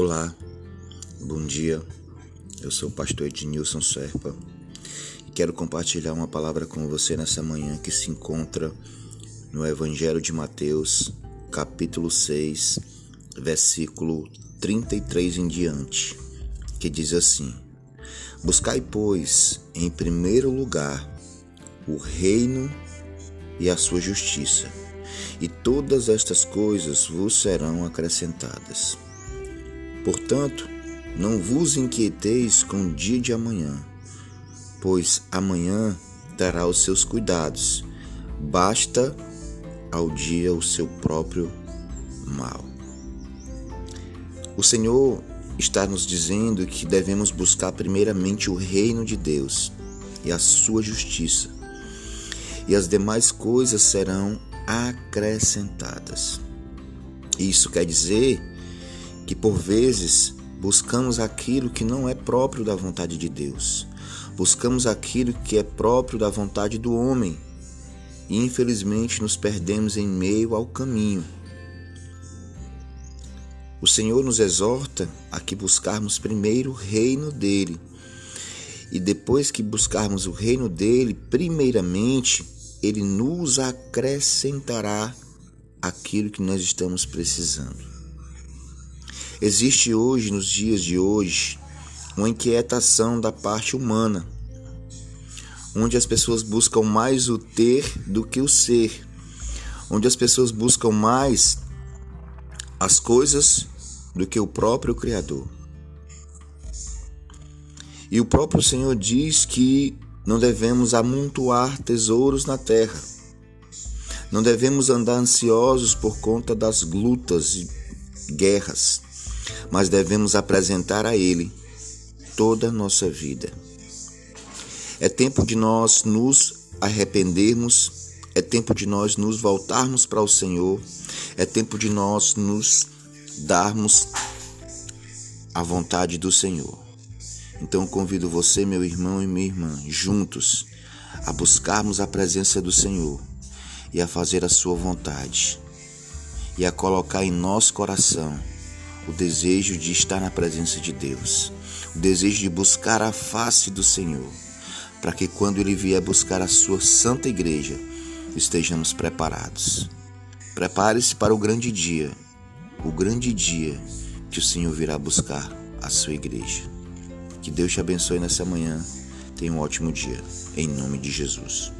Olá, bom dia. Eu sou o pastor Ednilson Serpa e quero compartilhar uma palavra com você nessa manhã que se encontra no Evangelho de Mateus, capítulo 6, versículo 33 em diante, que diz assim: Buscai, pois, em primeiro lugar o reino e a sua justiça, e todas estas coisas vos serão acrescentadas. Portanto, não vos inquieteis com o dia de amanhã, pois amanhã terá os seus cuidados. Basta ao dia o seu próprio mal. O Senhor está nos dizendo que devemos buscar primeiramente o reino de Deus e a sua justiça, e as demais coisas serão acrescentadas. Isso quer dizer que por vezes buscamos aquilo que não é próprio da vontade de Deus. Buscamos aquilo que é próprio da vontade do homem. E infelizmente nos perdemos em meio ao caminho. O Senhor nos exorta a que buscarmos primeiro o reino dele. E depois que buscarmos o reino dele, primeiramente, ele nos acrescentará aquilo que nós estamos precisando. Existe hoje, nos dias de hoje, uma inquietação da parte humana, onde as pessoas buscam mais o ter do que o ser, onde as pessoas buscam mais as coisas do que o próprio Criador. E o próprio Senhor diz que não devemos amontoar tesouros na terra. Não devemos andar ansiosos por conta das lutas e guerras, mas devemos apresentar a Ele toda a nossa vida. É tempo de nós nos arrependermos, é tempo de nós nos voltarmos para o Senhor, é tempo de nós nos darmos a vontade do Senhor. Então convido você, meu irmão e minha irmã, juntos a buscarmos a presença do Senhor e a fazer a sua vontade e a colocar em nosso coração o desejo de estar na presença de Deus, o desejo de buscar a face do Senhor, para que quando ele vier buscar a sua santa igreja, estejamos preparados. Prepare-se para o grande dia, o grande dia que o Senhor virá buscar a sua igreja. Que Deus te abençoe nessa manhã. Tenha um ótimo dia. Em nome de Jesus.